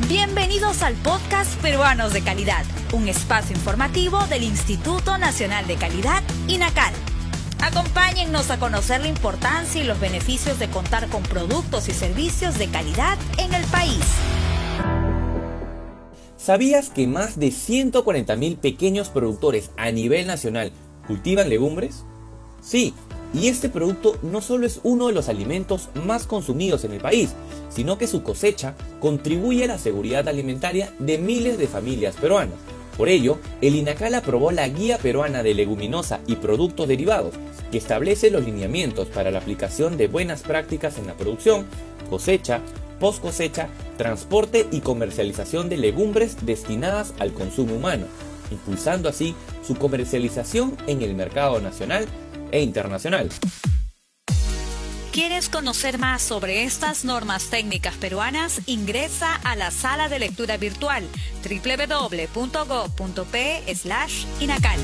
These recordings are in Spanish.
Bienvenidos al podcast Peruanos de Calidad, un espacio informativo del Instituto Nacional de Calidad, INACAL. Acompáñennos a conocer la importancia y los beneficios de contar con productos y servicios de calidad en el país. ¿Sabías que más de 140.000 pequeños productores a nivel nacional cultivan legumbres? Sí, y este producto no solo es uno de los alimentos más consumidos en el país, sino que su cosecha contribuye a la seguridad alimentaria de miles de familias peruanas. Por ello, el INACAL aprobó la Guía Peruana de Leguminosa y Productos Derivados, que establece los lineamientos para la aplicación de buenas prácticas en la producción, cosecha, post cosecha, transporte y comercialización de legumbres destinadas al consumo humano, impulsando así su comercialización en el mercado nacional e internacional. ¿Quieres conocer más sobre estas normas técnicas peruanas? Ingresa a la sala de lectura virtual www.go.p/inacal.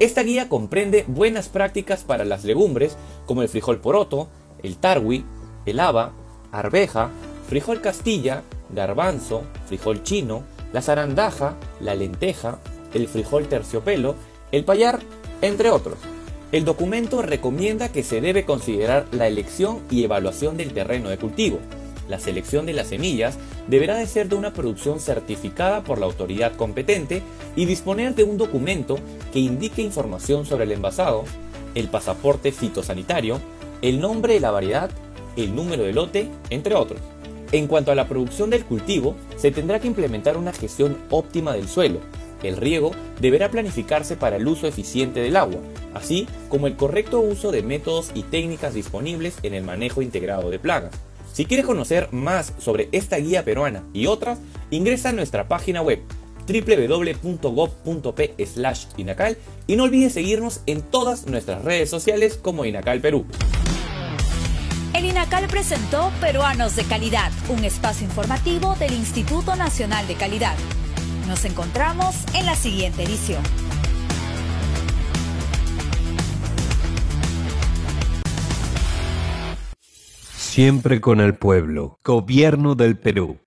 Esta guía comprende buenas prácticas para las legumbres como el frijol poroto, el tarwi, el haba, arveja, frijol castilla, garbanzo, frijol chino, la zarandaja, la lenteja, el frijol terciopelo, el payar, entre otros. El documento recomienda que se debe considerar la elección y evaluación del terreno de cultivo. La selección de las semillas deberá de ser de una producción certificada por la autoridad competente y disponer de un documento que indique información sobre el envasado, el pasaporte fitosanitario, el nombre de la variedad el número de lote, entre otros. En cuanto a la producción del cultivo, se tendrá que implementar una gestión óptima del suelo. El riego deberá planificarse para el uso eficiente del agua, así como el correcto uso de métodos y técnicas disponibles en el manejo integrado de plagas. Si quieres conocer más sobre esta guía peruana y otras, ingresa a nuestra página web www.gov.p/inacal y no olvides seguirnos en todas nuestras redes sociales como Inacal Perú. El INACAL presentó Peruanos de Calidad, un espacio informativo del Instituto Nacional de Calidad. Nos encontramos en la siguiente edición. Siempre con el pueblo. Gobierno del Perú.